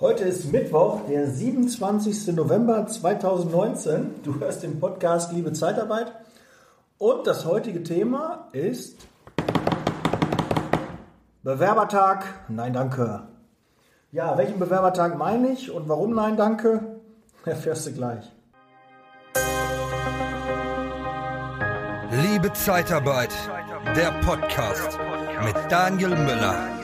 Heute ist Mittwoch, der 27. November 2019. Du hörst den Podcast Liebe Zeitarbeit. Und das heutige Thema ist Bewerbertag. Nein, danke. Ja, welchen Bewerbertag meine ich und warum nein, danke? Erfährst du gleich. Liebe Zeitarbeit, der Podcast mit Daniel Müller.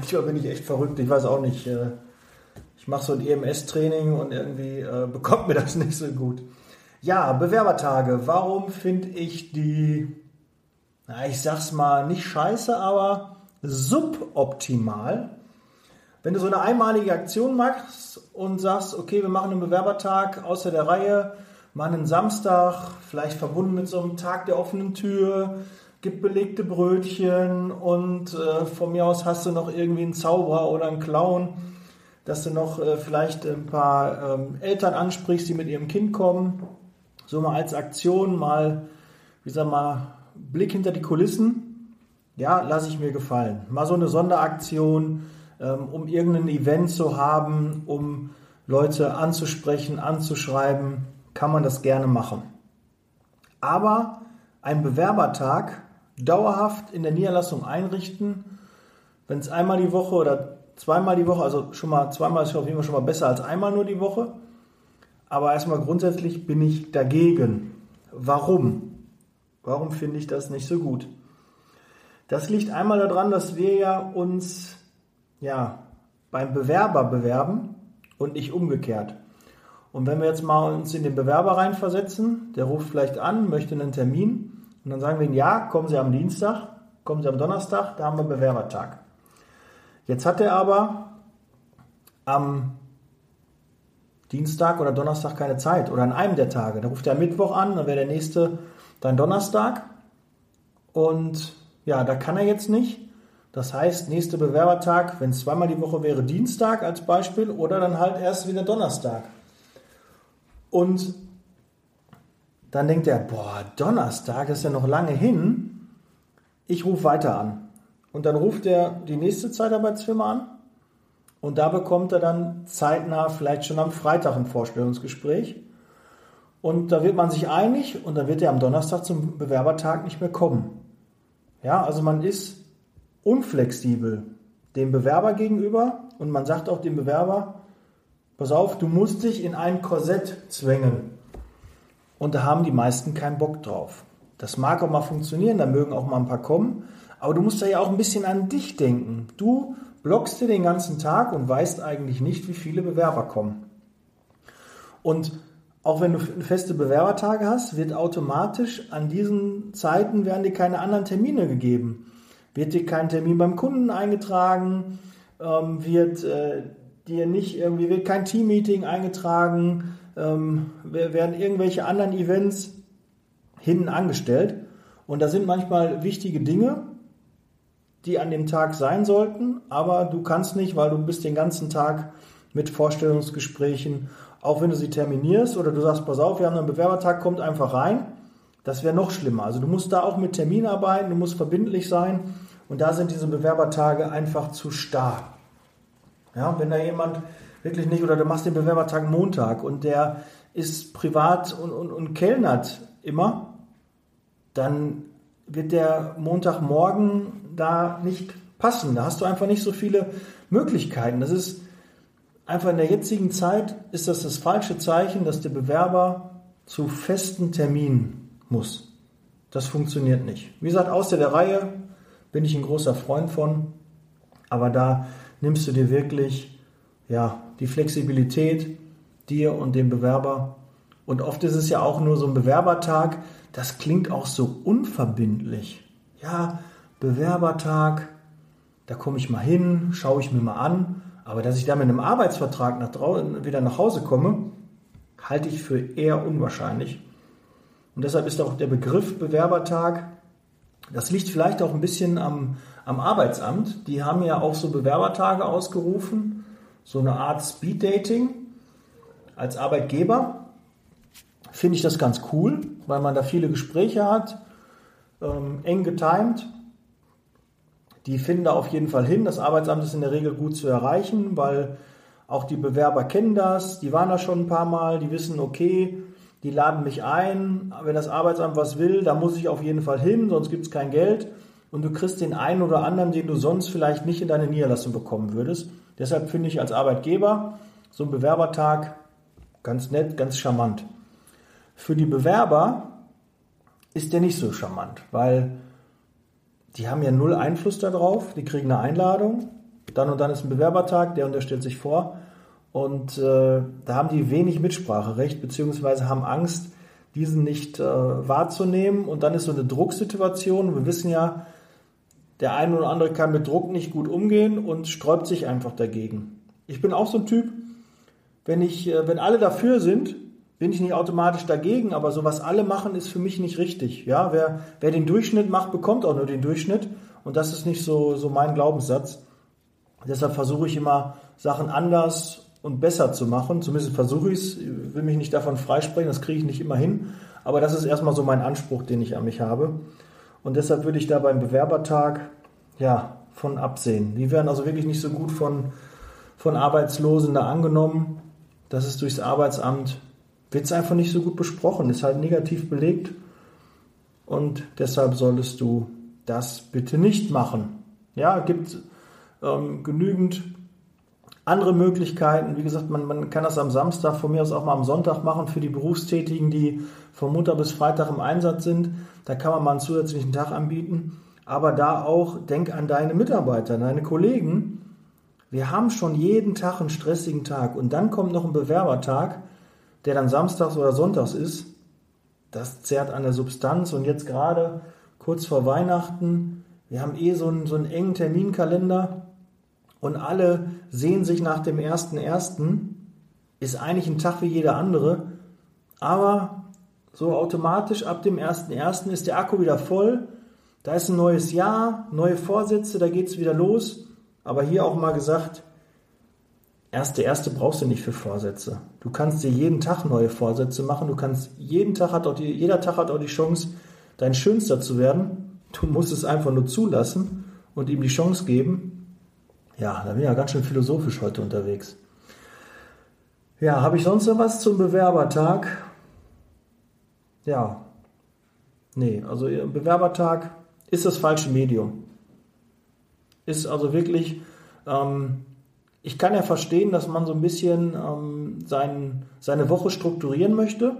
Manchmal bin ich echt verrückt, ich weiß auch nicht. Äh, ich mache so ein EMS-Training und irgendwie äh, bekommt mir das nicht so gut. Ja, Bewerbertage. Warum finde ich die, na, ich sag's mal, nicht scheiße, aber suboptimal? Wenn du so eine einmalige Aktion machst und sagst, okay, wir machen einen Bewerbertag außer der Reihe, machen einen Samstag, vielleicht verbunden mit so einem Tag der offenen Tür, gibt belegte Brötchen und äh, von mir aus hast du noch irgendwie einen Zauberer oder einen Clown, dass du noch äh, vielleicht ein paar ähm, Eltern ansprichst, die mit ihrem Kind kommen. So mal als Aktion, mal, wie sag mal, Blick hinter die Kulissen. Ja, lasse ich mir gefallen. Mal so eine Sonderaktion, ähm, um irgendein Event zu haben, um Leute anzusprechen, anzuschreiben, kann man das gerne machen. Aber ein Bewerbertag dauerhaft in der Niederlassung einrichten. Wenn es einmal die Woche oder zweimal die Woche, also schon mal zweimal ist auf jeden Fall schon mal besser als einmal nur die Woche. Aber erstmal grundsätzlich bin ich dagegen. Warum? Warum finde ich das nicht so gut? Das liegt einmal daran, dass wir ja uns ja beim Bewerber bewerben und nicht umgekehrt. Und wenn wir jetzt mal uns in den Bewerber reinversetzen, der ruft vielleicht an, möchte einen Termin, und dann sagen wir ihnen, ja, kommen Sie am Dienstag, kommen Sie am Donnerstag, da haben wir Bewerbertag. Jetzt hat er aber am Dienstag oder Donnerstag keine Zeit oder an einem der Tage. Da ruft er am Mittwoch an, dann wäre der nächste dann Donnerstag. Und ja, da kann er jetzt nicht. Das heißt, nächste Bewerbertag, wenn es zweimal die Woche wäre, Dienstag als Beispiel oder dann halt erst wieder Donnerstag. Und dann denkt er, boah, Donnerstag ist ja noch lange hin. Ich rufe weiter an. Und dann ruft er die nächste Zeitarbeitsfirma an. Und da bekommt er dann zeitnah, vielleicht schon am Freitag ein Vorstellungsgespräch. Und da wird man sich einig und dann wird er am Donnerstag zum Bewerbertag nicht mehr kommen. Ja, also man ist unflexibel dem Bewerber gegenüber und man sagt auch dem Bewerber, pass auf, du musst dich in ein Korsett zwängen. Und da haben die meisten keinen Bock drauf. Das mag auch mal funktionieren, da mögen auch mal ein paar kommen, aber du musst da ja auch ein bisschen an dich denken. Du blockst dir den ganzen Tag und weißt eigentlich nicht, wie viele Bewerber kommen. Und auch wenn du feste Bewerbertage hast, wird automatisch an diesen Zeiten werden dir keine anderen Termine gegeben. Wird dir kein Termin beim Kunden eingetragen, ähm, wird äh, dir nicht irgendwie wird kein Teammeeting eingetragen, ähm, werden irgendwelche anderen Events hinten angestellt. Und da sind manchmal wichtige Dinge, die an dem Tag sein sollten, aber du kannst nicht, weil du bist den ganzen Tag mit Vorstellungsgesprächen, auch wenn du sie terminierst oder du sagst, pass auf, wir haben einen Bewerbertag, kommt einfach rein. Das wäre noch schlimmer. Also du musst da auch mit Termin arbeiten, du musst verbindlich sein und da sind diese Bewerbertage einfach zu starr. Ja, wenn da jemand wirklich nicht, oder du machst den Bewerbertag Montag und der ist privat und, und, und kellnert immer, dann wird der Montagmorgen da nicht passen. Da hast du einfach nicht so viele Möglichkeiten. Das ist einfach in der jetzigen Zeit ist das das falsche Zeichen, dass der Bewerber zu festen Terminen muss. Das funktioniert nicht. Wie gesagt, außer der Reihe bin ich ein großer Freund von, aber da nimmst du dir wirklich ja, die Flexibilität dir und dem Bewerber. Und oft ist es ja auch nur so ein Bewerbertag, das klingt auch so unverbindlich. Ja, Bewerbertag, da komme ich mal hin, schaue ich mir mal an, aber dass ich da mit einem Arbeitsvertrag nach wieder nach Hause komme, halte ich für eher unwahrscheinlich. Und deshalb ist auch der Begriff Bewerbertag, das liegt vielleicht auch ein bisschen am, am Arbeitsamt. Die haben ja auch so Bewerbertage ausgerufen so eine Art Speed Dating als Arbeitgeber. finde ich das ganz cool, weil man da viele Gespräche hat, ähm, eng getimt. Die finden da auf jeden Fall hin. Das Arbeitsamt ist in der Regel gut zu erreichen, weil auch die Bewerber kennen das. Die waren da schon ein paar Mal, die wissen, okay, die laden mich ein. Wenn das Arbeitsamt was will, da muss ich auf jeden Fall hin, sonst gibt es kein Geld. Und du kriegst den einen oder anderen, den du sonst vielleicht nicht in deine Niederlassung bekommen würdest. Deshalb finde ich als Arbeitgeber so einen Bewerbertag ganz nett, ganz charmant. Für die Bewerber ist der nicht so charmant, weil die haben ja null Einfluss darauf, die kriegen eine Einladung, dann und dann ist ein Bewerbertag, der unterstellt sich vor und äh, da haben die wenig Mitspracherecht, beziehungsweise haben Angst, diesen nicht äh, wahrzunehmen und dann ist so eine Drucksituation. Wir wissen ja, der eine oder andere kann mit Druck nicht gut umgehen und sträubt sich einfach dagegen. Ich bin auch so ein Typ, wenn ich, äh, wenn alle dafür sind, bin ich nicht automatisch dagegen, aber so was alle machen, ist für mich nicht richtig. Ja, wer, wer den Durchschnitt macht, bekommt auch nur den Durchschnitt. Und das ist nicht so, so mein Glaubenssatz. Deshalb versuche ich immer, Sachen anders und besser zu machen. Zumindest versuche ich es. Ich will mich nicht davon freisprechen, das kriege ich nicht immer hin. Aber das ist erstmal so mein Anspruch, den ich an mich habe. Und deshalb würde ich da beim Bewerbertag, ja, von absehen. Die werden also wirklich nicht so gut von, von Arbeitslosen da angenommen. Das ist durchs Arbeitsamt wird es einfach nicht so gut besprochen, ist halt negativ belegt und deshalb solltest du das bitte nicht machen. Ja, gibt ähm, genügend andere Möglichkeiten. Wie gesagt, man, man kann das am Samstag, von mir aus auch mal am Sonntag machen für die Berufstätigen, die von Montag bis Freitag im Einsatz sind. Da kann man mal einen zusätzlichen Tag anbieten. Aber da auch, denk an deine Mitarbeiter, deine Kollegen. Wir haben schon jeden Tag einen stressigen Tag und dann kommt noch ein Bewerbertag der dann samstags oder sonntags ist, das zerrt an der Substanz. Und jetzt gerade kurz vor Weihnachten, wir haben eh so einen, so einen engen Terminkalender und alle sehen sich nach dem 1.1. Ist eigentlich ein Tag wie jeder andere, aber so automatisch ab dem 1.1. ist der Akku wieder voll. Da ist ein neues Jahr, neue Vorsätze, da geht es wieder los. Aber hier auch mal gesagt, erste erste brauchst du nicht für Vorsätze. Du kannst dir jeden Tag neue Vorsätze machen. Du kannst jeden Tag hat auch die, jeder Tag hat auch die Chance, dein Schönster zu werden. Du musst es einfach nur zulassen und ihm die Chance geben. Ja, da bin ich ja ganz schön philosophisch heute unterwegs. Ja, habe ich sonst noch was zum Bewerbertag? Ja. Nee, also Bewerbertag ist das falsche Medium. Ist also wirklich ähm, ich kann ja verstehen, dass man so ein bisschen ähm, sein, seine Woche strukturieren möchte,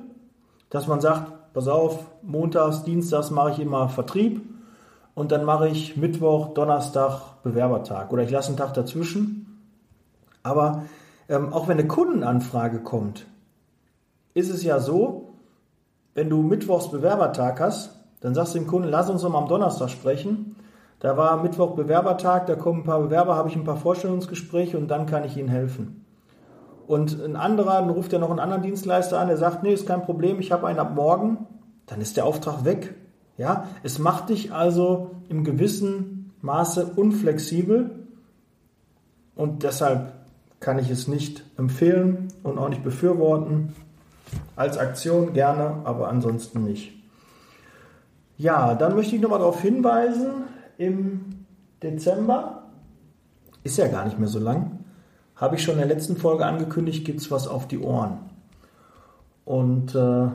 dass man sagt, pass auf, montags, dienstags mache ich immer Vertrieb und dann mache ich Mittwoch, Donnerstag Bewerbertag oder ich lasse einen Tag dazwischen. Aber ähm, auch wenn eine Kundenanfrage kommt, ist es ja so, wenn du Mittwochs Bewerbertag hast, dann sagst du dem Kunden, lass uns doch mal am Donnerstag sprechen. Da war Mittwoch Bewerbertag, da kommen ein paar Bewerber, habe ich ein paar Vorstellungsgespräche und dann kann ich ihnen helfen. Und ein anderer, dann ruft er noch einen anderen Dienstleister an, der sagt, nee, ist kein Problem, ich habe einen ab morgen, dann ist der Auftrag weg. Ja, es macht dich also im gewissen Maße unflexibel und deshalb kann ich es nicht empfehlen und auch nicht befürworten. Als Aktion gerne, aber ansonsten nicht. Ja, dann möchte ich nochmal darauf hinweisen, im Dezember, ist ja gar nicht mehr so lang, habe ich schon in der letzten Folge angekündigt, gibt es was auf die Ohren. Und äh,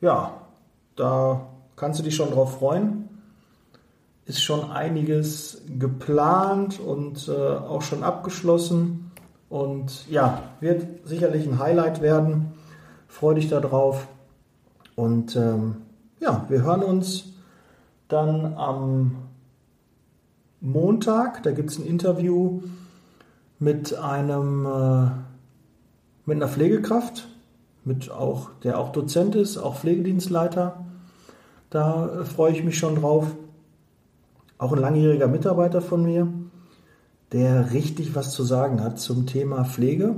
ja, da kannst du dich schon drauf freuen. Ist schon einiges geplant und äh, auch schon abgeschlossen. Und ja, wird sicherlich ein Highlight werden. Freue dich darauf. Und ähm, ja, wir hören uns dann am Montag. Da gibt es ein Interview mit einem äh, mit einer Pflegekraft, mit auch, der auch Dozent ist, auch Pflegedienstleiter. Da äh, freue ich mich schon drauf. Auch ein langjähriger Mitarbeiter von mir, der richtig was zu sagen hat zum Thema Pflege.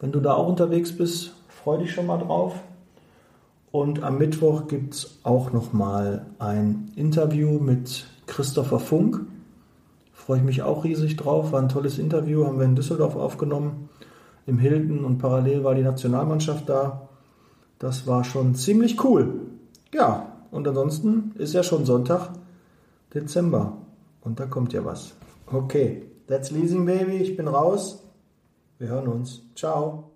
Wenn du da auch unterwegs bist, freue dich schon mal drauf. Und am Mittwoch gibt es auch nochmal ein Interview mit Christopher Funk. Freue ich mich auch riesig drauf. War ein tolles Interview, haben wir in Düsseldorf aufgenommen, im Hilton und parallel war die Nationalmannschaft da. Das war schon ziemlich cool. Ja, und ansonsten ist ja schon Sonntag, Dezember. Und da kommt ja was. Okay, that's Leasing Baby. Ich bin raus. Wir hören uns. Ciao.